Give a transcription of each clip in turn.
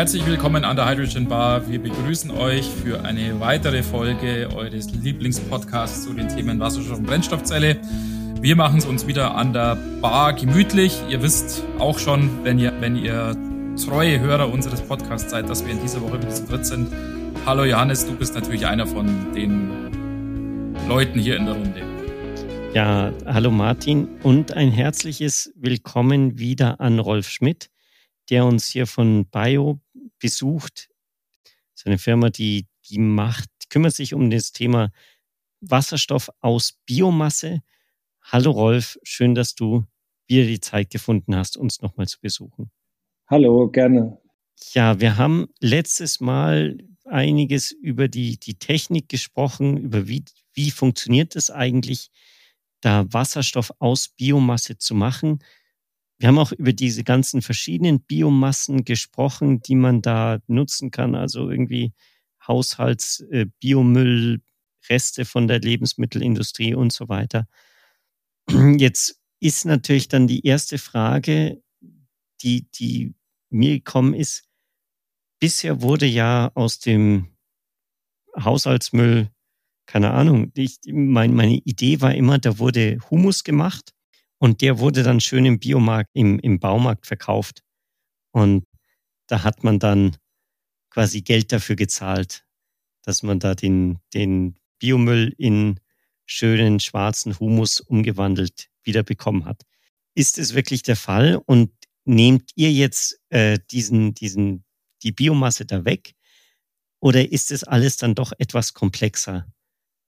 Herzlich willkommen an der Hydrogen Bar. Wir begrüßen euch für eine weitere Folge eures Lieblingspodcasts zu den Themen Wasserstoff und Brennstoffzelle. Wir machen es uns wieder an der Bar gemütlich. Ihr wisst auch schon, wenn ihr, wenn ihr treue Hörer unseres Podcasts seid, dass wir in dieser Woche wieder zu dritt sind. Hallo Johannes, du bist natürlich einer von den Leuten hier in der Runde. Ja, hallo Martin und ein herzliches Willkommen wieder an Rolf Schmidt der uns hier von Bio besucht. Das ist eine Firma, die, die macht, kümmert sich um das Thema Wasserstoff aus Biomasse. Hallo Rolf, schön, dass du wieder die Zeit gefunden hast, uns nochmal zu besuchen. Hallo, gerne. Ja, wir haben letztes Mal einiges über die, die Technik gesprochen, über wie, wie funktioniert es eigentlich, da Wasserstoff aus Biomasse zu machen. Wir haben auch über diese ganzen verschiedenen Biomassen gesprochen, die man da nutzen kann. Also irgendwie Haushaltsbiomüll, äh, Reste von der Lebensmittelindustrie und so weiter. Jetzt ist natürlich dann die erste Frage, die, die mir gekommen ist. Bisher wurde ja aus dem Haushaltsmüll, keine Ahnung, ich, mein, meine Idee war immer, da wurde Humus gemacht und der wurde dann schön im Biomarkt, im, im Baumarkt verkauft. Und da hat man dann quasi Geld dafür gezahlt, dass man da den, den Biomüll in schönen schwarzen Humus umgewandelt wieder bekommen hat. Ist es wirklich der Fall? Und nehmt ihr jetzt äh, diesen, diesen, die Biomasse da weg? Oder ist es alles dann doch etwas komplexer,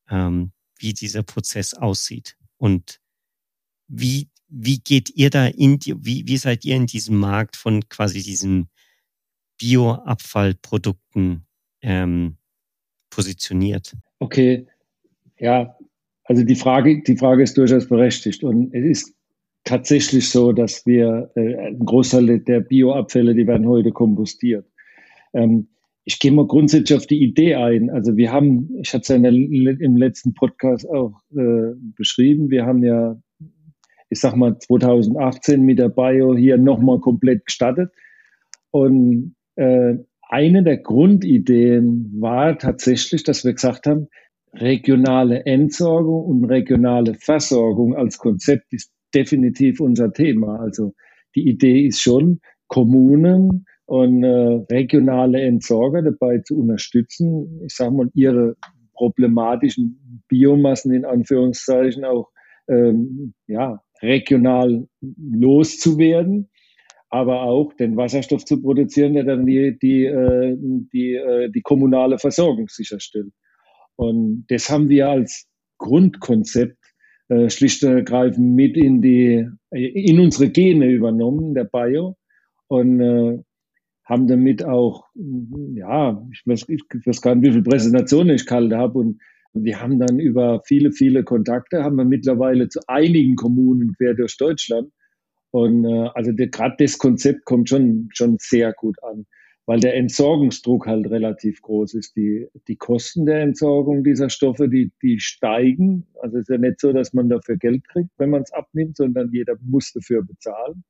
ähm, wie dieser Prozess aussieht? Und wie, wie geht ihr da in die, wie, wie seid ihr in diesem Markt von quasi diesen Bioabfallprodukten ähm, positioniert? Okay, ja, also die Frage, die Frage ist durchaus berechtigt und es ist tatsächlich so, dass wir äh, ein Großteil der Bioabfälle, die werden heute kompostiert. Ähm, ich gehe mal grundsätzlich auf die Idee ein. Also wir haben, ich hatte es ja im letzten Podcast auch äh, beschrieben, wir haben ja ich sag mal 2018 mit der Bio hier nochmal komplett gestartet. Und äh, eine der Grundideen war tatsächlich, dass wir gesagt haben, regionale Entsorgung und regionale Versorgung als Konzept ist definitiv unser Thema. Also die Idee ist schon, Kommunen und äh, regionale Entsorger dabei zu unterstützen, ich sage mal, ihre problematischen Biomassen in Anführungszeichen auch ähm, ja, regional loszuwerden, aber auch den Wasserstoff zu produzieren, der dann die, die, äh, die, äh, die kommunale Versorgung sicherstellt. Und das haben wir als Grundkonzept äh, schlicht und ergreifend mit in die in unsere Gene übernommen, der Bio, und haben damit auch, ja, ich weiß, ich weiß gar nicht, wie viele Präsentationen ich gehalten habe und wir haben dann über viele, viele Kontakte, haben wir mittlerweile zu einigen Kommunen quer durch Deutschland. Und äh, also gerade das Konzept kommt schon, schon sehr gut an, weil der Entsorgungsdruck halt relativ groß ist. Die, die Kosten der Entsorgung dieser Stoffe, die, die steigen. Also es ist ja nicht so, dass man dafür Geld kriegt, wenn man es abnimmt, sondern jeder muss dafür bezahlen.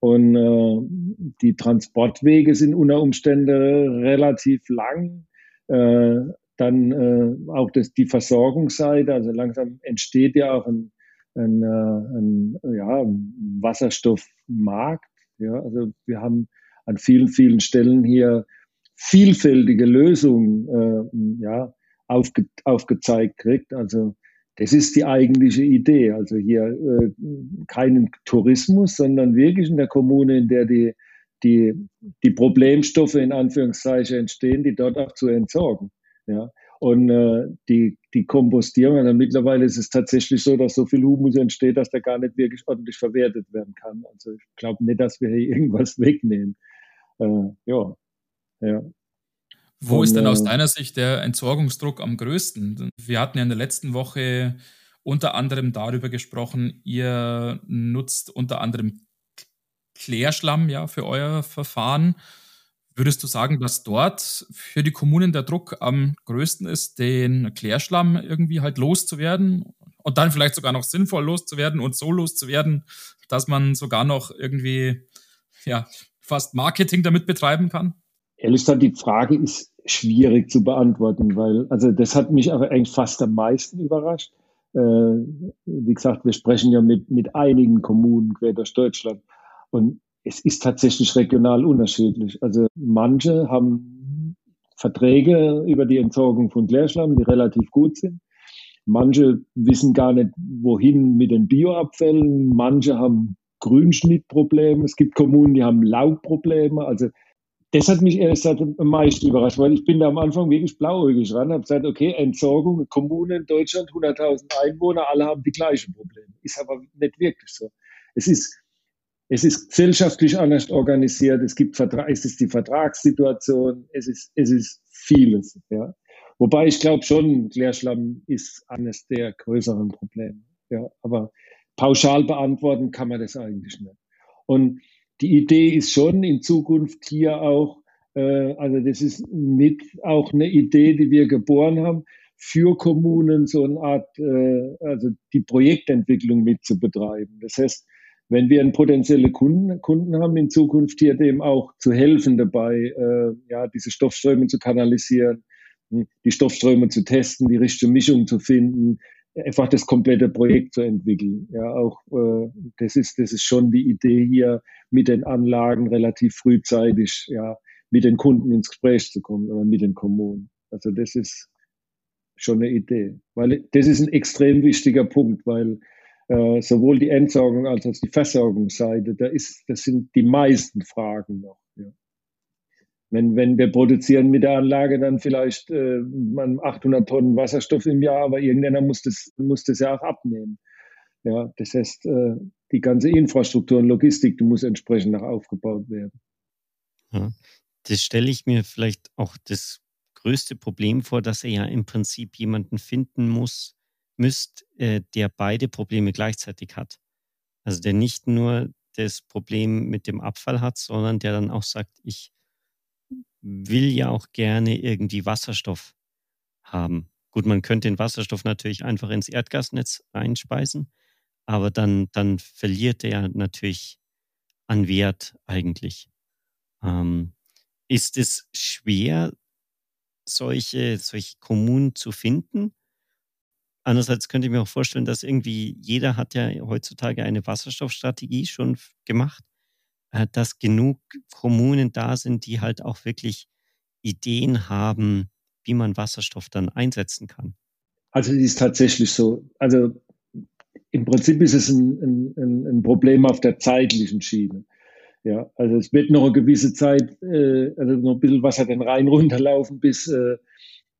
Und äh, die Transportwege sind unter Umständen relativ lang. Äh, dann äh, auch das, die Versorgungsseite, also langsam entsteht ja auch ein, ein, äh, ein, ja, Wasserstoffmarkt. Ja, also wir haben an vielen, vielen Stellen hier vielfältige Lösungen äh, ja, aufge, aufgezeigt kriegt. Also das ist die eigentliche Idee. Also hier äh, keinen Tourismus, sondern wirklich in der Kommune, in der die, die, die Problemstoffe in Anführungszeichen entstehen, die dort auch zu entsorgen. Ja. Und äh, die, die Kompostierung, also mittlerweile ist es tatsächlich so, dass so viel Humus entsteht, dass der gar nicht wirklich ordentlich verwertet werden kann. Also ich glaube nicht, dass wir hier irgendwas wegnehmen. Äh, ja. ja. Wo Und, ist denn aus äh, deiner Sicht der Entsorgungsdruck am größten? Wir hatten ja in der letzten Woche unter anderem darüber gesprochen, ihr nutzt unter anderem Klärschlamm ja für euer Verfahren. Würdest du sagen, dass dort für die Kommunen der Druck am größten ist, den Klärschlamm irgendwie halt loszuwerden und dann vielleicht sogar noch sinnvoll loszuwerden und so loszuwerden, dass man sogar noch irgendwie ja fast Marketing damit betreiben kann? ehrlich gesagt, die Frage ist schwierig zu beantworten, weil, also das hat mich aber eigentlich fast am meisten überrascht. Äh, wie gesagt, wir sprechen ja mit, mit einigen Kommunen quer durch Deutschland und es ist tatsächlich regional unterschiedlich. Also manche haben Verträge über die Entsorgung von Klärschlamm, die relativ gut sind. Manche wissen gar nicht, wohin mit den Bioabfällen. Manche haben Grünschnittprobleme. Es gibt Kommunen, die haben Laubprobleme. Also das hat mich erst am meisten überrascht, weil ich bin da am Anfang wirklich blauäugig ran, habe gesagt, okay, Entsorgung, Kommune in Deutschland, 100.000 Einwohner, alle haben die gleichen Probleme. Ist aber nicht wirklich so. Es ist, es ist gesellschaftlich anders organisiert, es gibt Vertrag, es ist die Vertragssituation, es ist, es ist vieles, ja. Wobei ich glaube schon, Klärschlamm ist eines der größeren Probleme, ja. Aber pauschal beantworten kann man das eigentlich nicht. Und die Idee ist schon in Zukunft hier auch, äh, also das ist mit auch eine Idee, die wir geboren haben, für Kommunen so eine Art, äh, also die Projektentwicklung mit zu betreiben. Das heißt, wenn wir einen potenzielle Kunden, Kunden haben in Zukunft hier dem auch zu helfen dabei, äh, ja, diese Stoffströme zu kanalisieren, die Stoffströme zu testen, die richtige Mischung zu finden, einfach das komplette Projekt zu entwickeln. Ja, auch äh, das ist das ist schon die Idee hier mit den Anlagen relativ frühzeitig ja mit den Kunden ins Gespräch zu kommen oder mit den Kommunen. Also das ist schon eine Idee, weil das ist ein extrem wichtiger Punkt, weil äh, sowohl die Entsorgung als auch die Versorgungsseite, da ist das sind die meisten Fragen noch. Ja. Wenn, wenn wir produzieren mit der Anlage dann vielleicht äh, 800 Tonnen Wasserstoff im Jahr, aber irgendeiner muss das, muss das ja auch abnehmen. Ja, das heißt, äh, die ganze Infrastruktur und Logistik, die muss entsprechend noch aufgebaut werden. Ja, das stelle ich mir vielleicht auch das größte Problem vor, dass er ja im Prinzip jemanden finden muss, müsst, äh, der beide Probleme gleichzeitig hat. Also der nicht nur das Problem mit dem Abfall hat, sondern der dann auch sagt, ich will ja auch gerne irgendwie Wasserstoff haben. Gut, man könnte den Wasserstoff natürlich einfach ins Erdgasnetz einspeisen, aber dann, dann verliert er natürlich an Wert eigentlich. Ähm, ist es schwer, solche, solche Kommunen zu finden? Andererseits könnte ich mir auch vorstellen, dass irgendwie jeder hat ja heutzutage eine Wasserstoffstrategie schon gemacht. Äh, dass genug Kommunen da sind, die halt auch wirklich Ideen haben, wie man Wasserstoff dann einsetzen kann. Also es ist tatsächlich so. Also im Prinzip ist es ein, ein, ein Problem auf der zeitlichen Schiene. Ja, also es wird noch eine gewisse Zeit, äh, also noch ein bisschen Wasser den Rhein runterlaufen, bis, äh,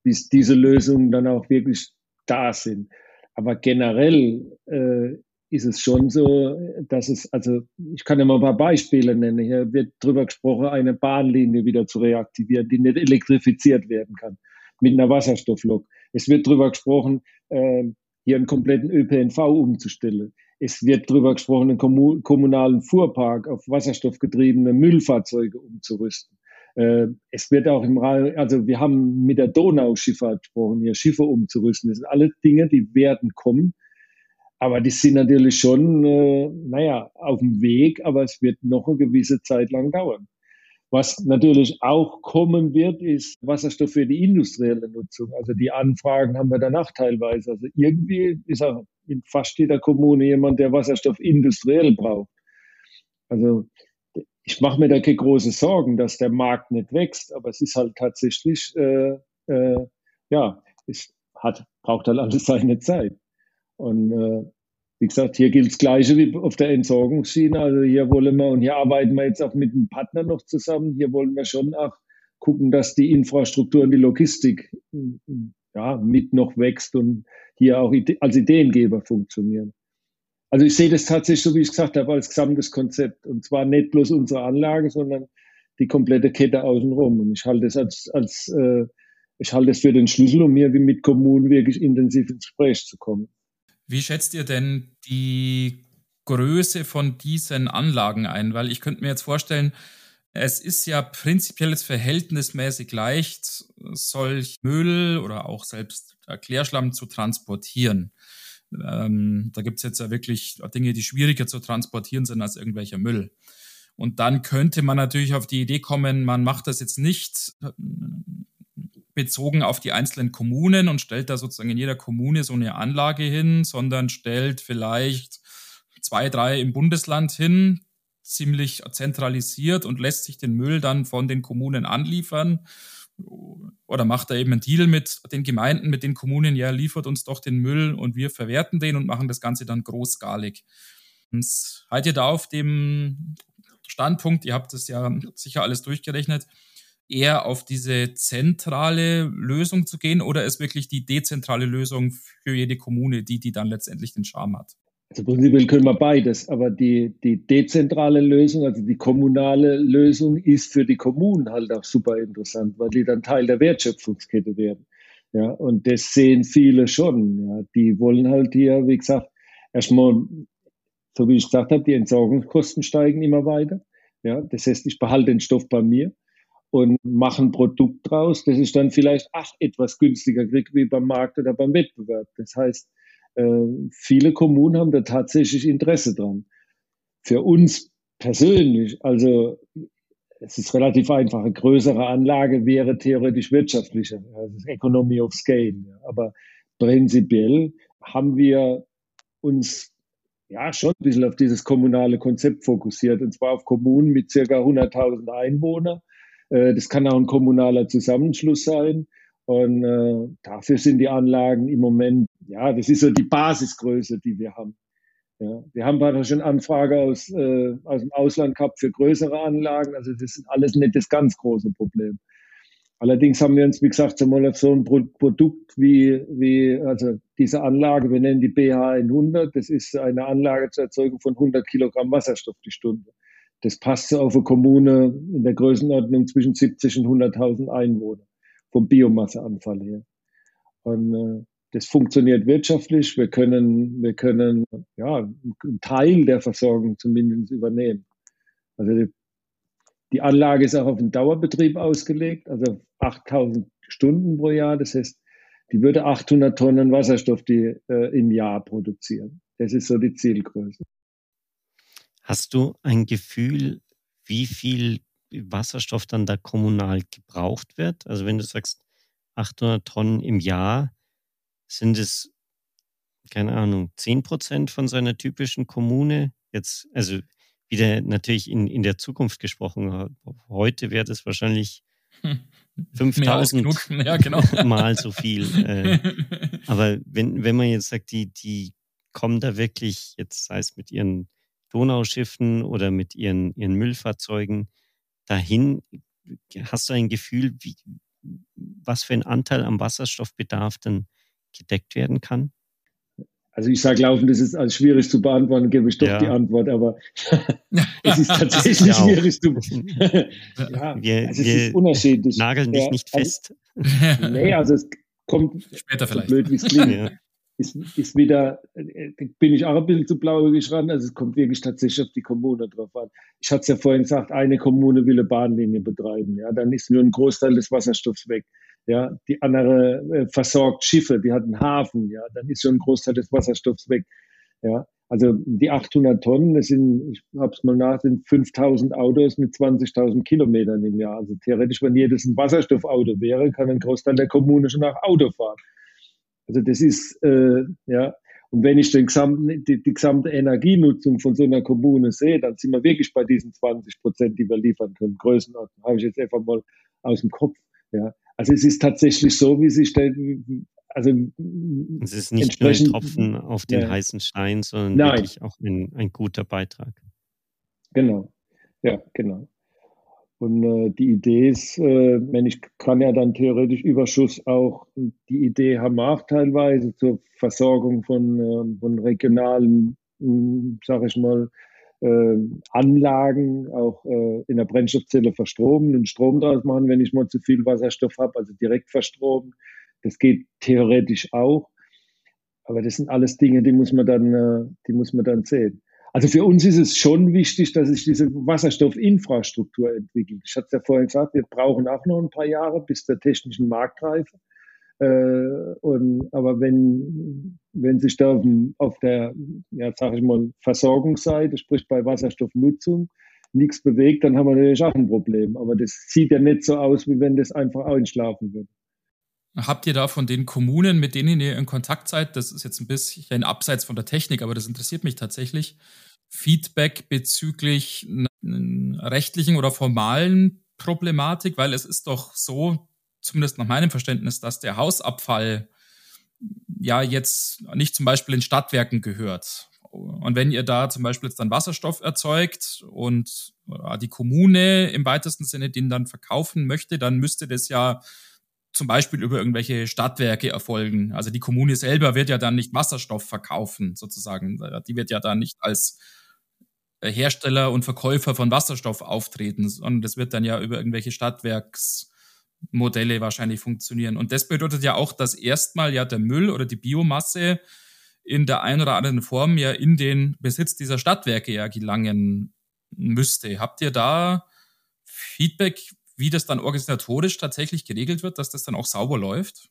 bis diese Lösungen dann auch wirklich da sind. Aber generell äh, ist es schon so, dass es, also ich kann ja mal ein paar Beispiele nennen. Hier wird drüber gesprochen, eine Bahnlinie wieder zu reaktivieren, die nicht elektrifiziert werden kann mit einer Wasserstofflok. Es wird drüber gesprochen, äh, hier einen kompletten ÖPNV umzustellen. Es wird drüber gesprochen, einen kommunalen Fuhrpark auf wasserstoffgetriebene Müllfahrzeuge umzurüsten. Äh, es wird auch im Rahmen, also wir haben mit der Donauschifffahrt gesprochen, hier Schiffe umzurüsten. Das sind alle Dinge, die werden kommen. Aber die sind natürlich schon, äh, naja, auf dem Weg, aber es wird noch eine gewisse Zeit lang dauern. Was natürlich auch kommen wird, ist Wasserstoff für die industrielle Nutzung. Also die Anfragen haben wir danach teilweise. Also irgendwie ist auch in fast jeder Kommune jemand, der Wasserstoff industriell braucht. Also ich mache mir da keine große Sorgen, dass der Markt nicht wächst, aber es ist halt tatsächlich, äh, äh, ja, es hat, braucht halt alles seine Zeit. Und äh, wie gesagt, hier gilt das Gleiche wie auf der Entsorgungsschiene. Also hier wollen wir, und hier arbeiten wir jetzt auch mit einem Partner noch zusammen, hier wollen wir schon auch gucken, dass die Infrastruktur und die Logistik ja, mit noch wächst und hier auch als Ideengeber funktionieren. Also ich sehe das tatsächlich, so wie ich gesagt habe, als gesamtes Konzept. Und zwar nicht bloß unsere Anlage, sondern die komplette Kette außenrum. Und ich halte es als, als äh, ich halte es für den Schlüssel, um hier mit Kommunen wirklich intensiv ins Gespräch zu kommen. Wie schätzt ihr denn die Größe von diesen Anlagen ein? Weil ich könnte mir jetzt vorstellen, es ist ja prinzipiell verhältnismäßig leicht, solch Müll oder auch selbst Klärschlamm zu transportieren. Ähm, da gibt es jetzt ja wirklich Dinge, die schwieriger zu transportieren sind als irgendwelcher Müll. Und dann könnte man natürlich auf die Idee kommen, man macht das jetzt nicht äh, bezogen auf die einzelnen Kommunen und stellt da sozusagen in jeder Kommune so eine Anlage hin, sondern stellt vielleicht zwei, drei im Bundesland hin, ziemlich zentralisiert und lässt sich den Müll dann von den Kommunen anliefern. Oder macht er eben einen Deal mit den Gemeinden, mit den Kommunen, ja, liefert uns doch den Müll und wir verwerten den und machen das Ganze dann großskalig. Und halt ihr da auf dem Standpunkt, ihr habt das ja sicher alles durchgerechnet, eher auf diese zentrale Lösung zu gehen oder ist wirklich die dezentrale Lösung für jede Kommune, die, die dann letztendlich den Charme hat? Also prinzipiell können wir beides, aber die, die dezentrale Lösung, also die kommunale Lösung, ist für die Kommunen halt auch super interessant, weil die dann Teil der Wertschöpfungskette werden. Ja, und das sehen viele schon. Ja. Die wollen halt hier, wie gesagt, erstmal, so wie ich gesagt habe, die Entsorgungskosten steigen immer weiter. Ja, das heißt, ich behalte den Stoff bei mir und mache ein Produkt draus, das ich dann vielleicht ach, etwas günstiger kriege wie beim Markt oder beim Wettbewerb. Das heißt, viele Kommunen haben da tatsächlich Interesse dran. Für uns persönlich, also es ist relativ einfach, eine größere Anlage wäre theoretisch wirtschaftlicher, also Economy of Scale. Aber prinzipiell haben wir uns ja schon ein bisschen auf dieses kommunale Konzept fokussiert, und zwar auf Kommunen mit circa 100.000 Einwohnern. Äh, das kann auch ein kommunaler Zusammenschluss sein. Und äh, dafür sind die Anlagen im Moment, ja, das ist so die Basisgröße, die wir haben. Ja, wir haben gerade schon Anfrage aus, äh, aus dem Ausland gehabt für größere Anlagen. Also das ist alles nicht das ganz große Problem. Allerdings haben wir uns, wie gesagt, so mal auf so ein Pro Produkt wie, wie, also diese Anlage, wir nennen die BH100, das ist eine Anlage zur Erzeugung von 100 Kilogramm Wasserstoff die Stunde. Das passt so auf eine Kommune in der Größenordnung zwischen 70 und 100.000 Einwohner vom Biomasseanfall her. Und äh, das funktioniert wirtschaftlich. Wir können, wir können ja, einen Teil der Versorgung zumindest übernehmen. Also die, die Anlage ist auch auf den Dauerbetrieb ausgelegt, also 8000 Stunden pro Jahr. Das heißt, die würde 800 Tonnen Wasserstoff die, äh, im Jahr produzieren. Das ist so die Zielgröße. Hast du ein Gefühl, wie viel Wasserstoff dann da kommunal gebraucht wird? Also wenn du sagst 800 Tonnen im Jahr, sind es, keine Ahnung, 10 Prozent von so einer typischen Kommune? Jetzt, also wieder natürlich in, in der Zukunft gesprochen. Heute wäre das wahrscheinlich 5000 ja, genau. mal so viel. Äh, aber wenn, wenn man jetzt sagt, die, die kommen da wirklich, jetzt sei es mit ihren Donauschiffen oder mit ihren, ihren Müllfahrzeugen, dahin, hast du ein Gefühl, wie, was für ein Anteil am Wasserstoffbedarf dann gedeckt werden kann? Also ich sage laufen, das ist als schwierig zu beantworten, gebe ich doch ja. die Antwort, aber es ist tatsächlich ja schwierig zu ja, wir, also es wir ist unterschiedlich. Nageln dich nicht also fest. Also, nee, also es kommt später vielleicht. So blöd, wie es klingt ist, ist wieder, äh, bin ich auch ein bisschen zu blauäugig ran. Also es kommt wirklich tatsächlich auf die Kommune drauf an. Ich hatte es ja vorhin gesagt, eine Kommune will eine Bahnlinie betreiben. Ja, dann ist nur ein Großteil des Wasserstoffs weg. Ja, die andere äh, versorgt Schiffe, die hat einen Hafen. Ja, dann ist schon ein Großteil des Wasserstoffs weg. Ja, also die 800 Tonnen, das sind, ich habe es mal nach, sind 5000 Autos mit 20.000 Kilometern im Jahr. Also theoretisch, wenn jedes ein Wasserstoffauto wäre, kann ein Großteil der Kommune schon nach Auto fahren. Also das ist, äh, ja, und wenn ich den gesamten, die, die gesamte Energienutzung von so einer Kommune sehe, dann sind wir wirklich bei diesen 20 Prozent, die wir liefern können. Größenordnung habe ich jetzt einfach mal aus dem Kopf. Ja. Also es ist tatsächlich so, wie sich stellt, also es ist nicht nur ein Tropfen auf den ja. heißen Stein, sondern Nein. wirklich auch ein, ein guter Beitrag. Genau, ja, genau. Und äh, die Idee ist, äh, wenn ich kann ja dann theoretisch Überschuss auch, die Idee haben wir auch teilweise zur Versorgung von, äh, von regionalen, sage ich mal, Anlagen auch äh, in der Brennstoffzelle verstromen und Strom draus machen, wenn ich mal zu viel Wasserstoff habe, also direkt verstromen. Das geht theoretisch auch. Aber das sind alles Dinge, die muss man dann, äh, die muss man dann sehen. Also für uns ist es schon wichtig, dass sich diese Wasserstoffinfrastruktur entwickelt. Ich hatte es ja vorhin gesagt, wir brauchen auch noch ein paar Jahre bis zur technischen Marktreife. Äh, und, aber wenn, wenn sich da auf, der, ja, sag ich mal, Versorgungsseite, sprich bei Wasserstoffnutzung, nichts bewegt, dann haben wir natürlich auch ein Problem. Aber das sieht ja nicht so aus, wie wenn das einfach einschlafen würde. Habt ihr da von den Kommunen, mit denen ihr in Kontakt seid, das ist jetzt ein bisschen abseits von der Technik, aber das interessiert mich tatsächlich, Feedback bezüglich rechtlichen oder formalen Problematik, weil es ist doch so, zumindest nach meinem Verständnis, dass der Hausabfall ja jetzt nicht zum Beispiel in Stadtwerken gehört. Und wenn ihr da zum Beispiel jetzt dann Wasserstoff erzeugt und die Kommune im weitesten Sinne den dann verkaufen möchte, dann müsste das ja zum Beispiel über irgendwelche Stadtwerke erfolgen. Also die Kommune selber wird ja dann nicht Wasserstoff verkaufen, sozusagen. Die wird ja dann nicht als äh, Hersteller und Verkäufer von Wasserstoff auftreten, sondern das wird dann ja über irgendwelche Stadtwerksmodelle wahrscheinlich funktionieren. Und das bedeutet ja auch, dass erstmal ja der Müll oder die Biomasse in der einen oder anderen Form ja in den Besitz dieser Stadtwerke ja gelangen müsste. Habt ihr da Feedback, wie das dann organisatorisch tatsächlich geregelt wird, dass das dann auch sauber läuft?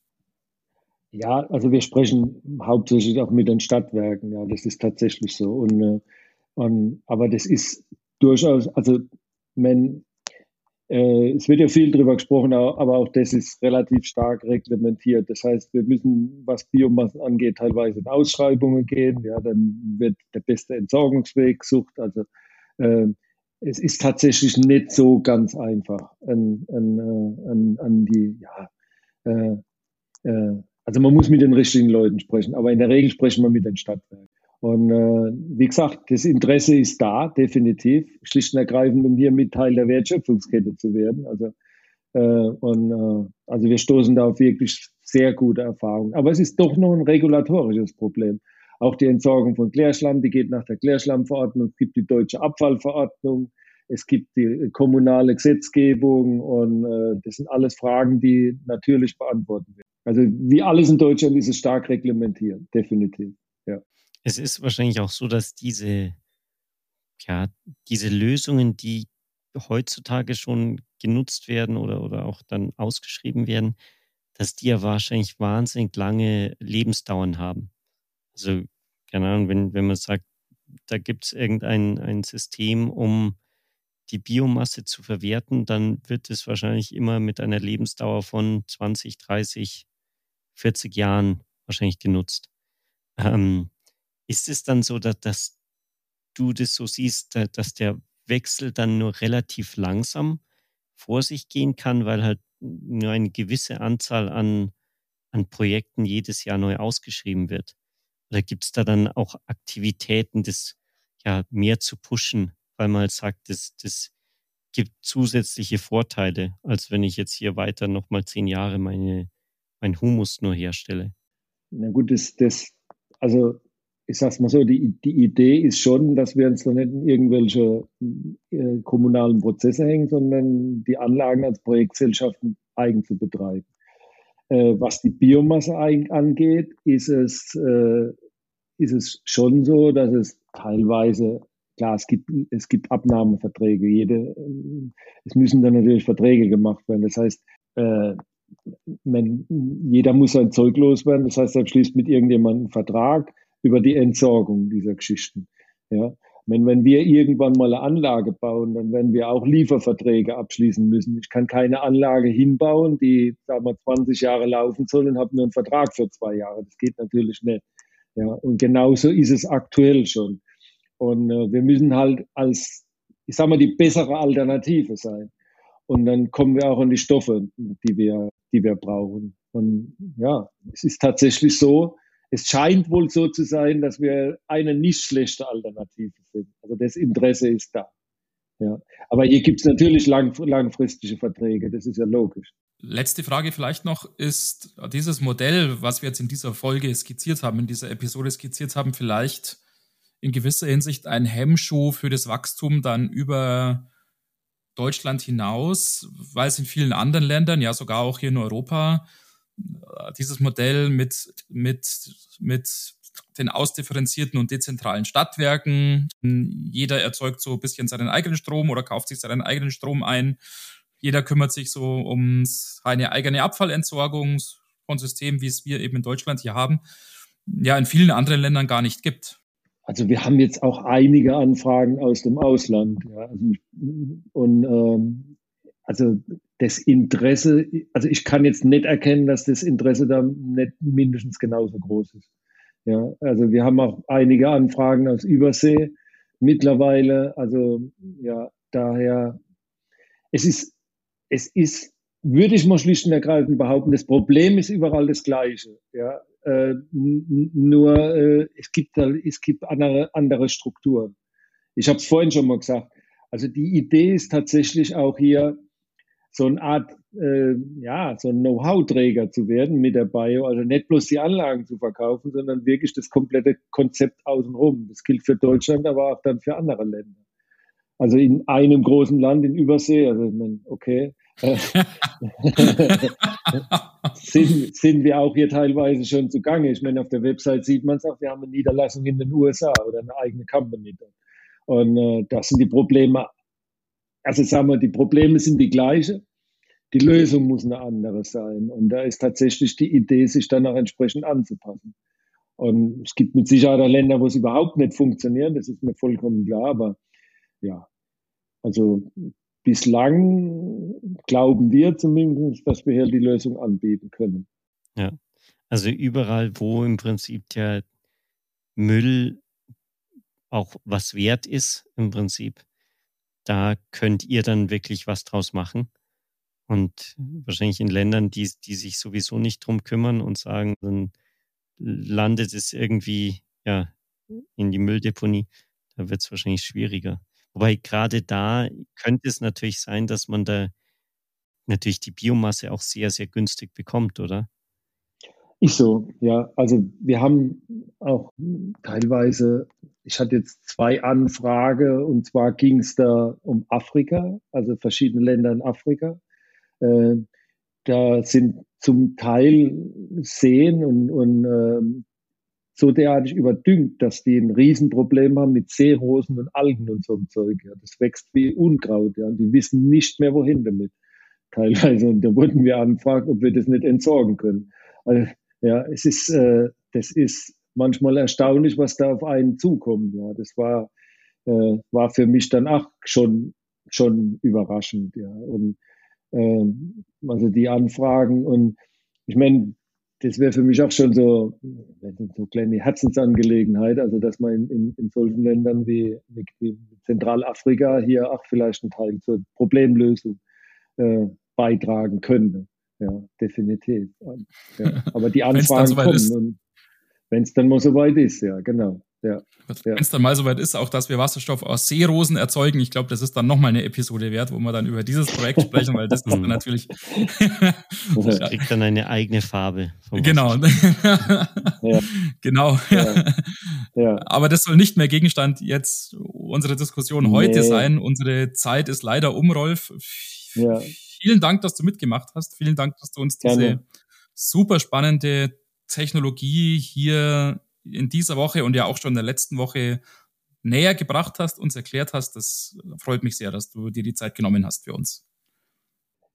Ja, also wir sprechen hauptsächlich auch mit den Stadtwerken, ja, das ist tatsächlich so. Und, äh, und aber das ist durchaus, also wenn es wird ja viel darüber gesprochen, aber auch das ist relativ stark reglementiert. Das heißt, wir müssen, was Biomassen angeht, teilweise in Ausschreibungen gehen. Ja, dann wird der beste Entsorgungsweg gesucht. Also äh, es ist tatsächlich nicht so ganz einfach an, an, äh, an, an die, ja, äh, äh, also man muss mit den richtigen Leuten sprechen, aber in der Regel sprechen wir mit den Stadtwerken. Und äh, wie gesagt, das Interesse ist da, definitiv, schlicht und ergreifend, um hier mit Teil der Wertschöpfungskette zu werden. Also, äh, und, äh, also wir stoßen da auf wirklich sehr gute Erfahrungen. Aber es ist doch noch ein regulatorisches Problem. Auch die Entsorgung von Klärschlamm, die geht nach der Klärschlammverordnung. Es gibt die deutsche Abfallverordnung. Es gibt die kommunale Gesetzgebung und äh, das sind alles Fragen, die natürlich beantwortet werden. Also wie alles in Deutschland ist es stark reglementiert, definitiv. Ja. Es ist wahrscheinlich auch so, dass diese, ja, diese Lösungen, die heutzutage schon genutzt werden oder, oder auch dann ausgeschrieben werden, dass die ja wahrscheinlich wahnsinnig lange Lebensdauern haben. Also, keine Ahnung, wenn, wenn man sagt, da gibt es irgendein ein System, um die Biomasse zu verwerten, dann wird es wahrscheinlich immer mit einer Lebensdauer von 20, 30, 40 Jahren wahrscheinlich genutzt. Ähm, ist es dann so, dass, dass du das so siehst, dass der Wechsel dann nur relativ langsam vor sich gehen kann, weil halt nur eine gewisse Anzahl an, an Projekten jedes Jahr neu ausgeschrieben wird? Oder gibt es da dann auch Aktivitäten, das ja mehr zu pushen, weil man halt sagt, das, das gibt zusätzliche Vorteile, als wenn ich jetzt hier weiter nochmal zehn Jahre meine, mein Humus nur herstelle? Na gut, das, das, also ich sag's mal so, die, die Idee ist schon, dass wir uns da nicht in irgendwelche äh, kommunalen Prozesse hängen, sondern die Anlagen als Projektgesellschaften eigen zu betreiben. Äh, was die Biomasse angeht, ist es, äh, ist es schon so, dass es teilweise, klar, es gibt, es gibt Abnahmeverträge. Jede, äh, es müssen dann natürlich Verträge gemacht werden. Das heißt, äh, man, jeder muss sein Zeug loswerden. Das heißt, er schließt mit irgendjemandem einen Vertrag über die Entsorgung dieser Geschichten. Ja. Wenn, wenn wir irgendwann mal eine Anlage bauen, dann werden wir auch Lieferverträge abschließen müssen. Ich kann keine Anlage hinbauen, die, sagen wir, 20 Jahre laufen soll und habe nur einen Vertrag für zwei Jahre. Das geht natürlich nicht. Ja, und genauso ist es aktuell schon. Und äh, wir müssen halt als, ich sag mal, die bessere Alternative sein. Und dann kommen wir auch an die Stoffe, die wir, die wir brauchen. Und ja, es ist tatsächlich so, es scheint wohl so zu sein, dass wir eine nicht schlechte Alternative sind. Also das Interesse ist da. Ja. Aber hier gibt es natürlich lang, langfristige Verträge, das ist ja logisch. Letzte Frage vielleicht noch, ist dieses Modell, was wir jetzt in dieser Folge skizziert haben, in dieser Episode skizziert haben, vielleicht in gewisser Hinsicht ein Hemmschuh für das Wachstum dann über Deutschland hinaus, weil es in vielen anderen Ländern, ja sogar auch hier in Europa, dieses Modell mit, mit, mit den ausdifferenzierten und dezentralen Stadtwerken. Jeder erzeugt so ein bisschen seinen eigenen Strom oder kauft sich seinen eigenen Strom ein. Jeder kümmert sich so um seine eigene Abfallentsorgung von Systemen, wie es wir eben in Deutschland hier haben, ja in vielen anderen Ländern gar nicht gibt. also wir haben jetzt auch einige Anfragen aus dem Ausland. Ja, also, und ähm, also das Interesse, also ich kann jetzt nicht erkennen, dass das Interesse da nicht mindestens genauso groß ist. Ja, also wir haben auch einige Anfragen aus Übersee mittlerweile. Also ja, daher, es ist, es ist, würde ich mal schlicht und ergreifend behaupten, das Problem ist überall das Gleiche. Ja, äh, nur äh, es gibt es gibt andere, andere Strukturen. Ich habe es vorhin schon mal gesagt. Also die Idee ist tatsächlich auch hier so eine Art, äh, ja, so ein Know-how-Träger zu werden mit der Bio. Also nicht bloß die Anlagen zu verkaufen, sondern wirklich das komplette Konzept außenrum. Das gilt für Deutschland, aber auch dann für andere Länder. Also in einem großen Land in Übersee, also ich meine, okay, sind, sind wir auch hier teilweise schon zugange. Ich meine, auf der Website sieht man es auch, wir haben eine Niederlassung in den USA oder eine eigene Company. Und äh, das sind die Probleme also sagen wir, die Probleme sind die gleichen. Die Lösung muss eine andere sein. Und da ist tatsächlich die Idee, sich dann auch entsprechend anzupassen. Und es gibt mit Sicherheit auch Länder, wo es überhaupt nicht funktioniert. Das ist mir vollkommen klar. Aber ja, also bislang glauben wir zumindest, dass wir hier die Lösung anbieten können. Ja, also überall, wo im Prinzip der Müll auch was wert ist, im Prinzip, da könnt ihr dann wirklich was draus machen. Und wahrscheinlich in Ländern, die, die sich sowieso nicht drum kümmern und sagen, dann landet es irgendwie ja, in die Mülldeponie, da wird es wahrscheinlich schwieriger. Wobei gerade da könnte es natürlich sein, dass man da natürlich die Biomasse auch sehr, sehr günstig bekommt, oder? Ist so, ja. Also wir haben auch teilweise, ich hatte jetzt zwei Anfragen und zwar ging es da um Afrika, also verschiedene Länder in Afrika. Äh, da sind zum Teil Seen und, und äh, so derartig überdüngt, dass die ein Riesenproblem haben mit Seerosen und Algen und so ein Zeug. Ja. Das wächst wie Unkraut, ja. Und die wissen nicht mehr, wohin damit. Teilweise. Und da wurden wir anfragen, ob wir das nicht entsorgen können. Also, ja, es ist, äh, das ist manchmal erstaunlich, was da auf einen zukommt. Ja, das war, äh, war für mich dann auch schon, schon überraschend. Ja, und äh, also die Anfragen und ich meine, das wäre für mich auch schon so, so kleine Herzensangelegenheit, also dass man in, in, in solchen Ländern wie, wie, Zentralafrika hier auch vielleicht einen Teil zur Problemlösung äh, beitragen könnte ja, definitiv. Ja. Aber die Anfragen kommen ist. und wenn es dann mal soweit ist, ja, genau. Ja, Wenn es dann mal soweit ist, auch dass wir Wasserstoff aus Seerosen erzeugen, ich glaube, das ist dann nochmal eine Episode wert, wo wir dann über dieses Projekt sprechen, weil das ist dann natürlich. das kriegt dann eine eigene Farbe. Genau. ja. Genau. Ja. ja. Aber das soll nicht mehr Gegenstand jetzt unserer Diskussion heute nee. sein. Unsere Zeit ist leider um, Rolf. Ja vielen Dank, dass du mitgemacht hast. Vielen Dank, dass du uns diese Gerne. super spannende Technologie hier in dieser Woche und ja auch schon in der letzten Woche näher gebracht hast, uns erklärt hast. Das freut mich sehr, dass du dir die Zeit genommen hast für uns.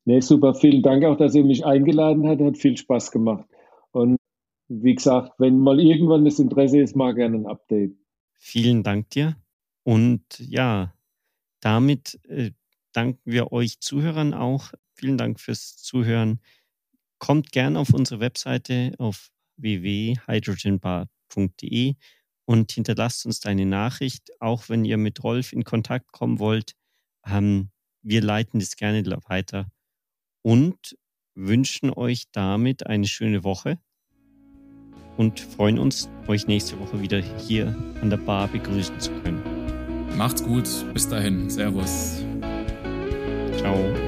Nee, super. Vielen Dank auch, dass ihr mich eingeladen habt. Hat viel Spaß gemacht. Und wie gesagt, wenn mal irgendwann das Interesse ist, mal gerne ein Update. Vielen Dank dir. Und ja, damit äh, danken wir euch Zuhörern auch. Vielen Dank fürs Zuhören. Kommt gern auf unsere Webseite auf www.hydrogenbar.de und hinterlasst uns deine Nachricht, auch wenn ihr mit Rolf in Kontakt kommen wollt. Ähm, wir leiten das gerne weiter und wünschen euch damit eine schöne Woche und freuen uns, euch nächste Woche wieder hier an der Bar begrüßen zu können. Macht's gut, bis dahin, Servus. Ciao.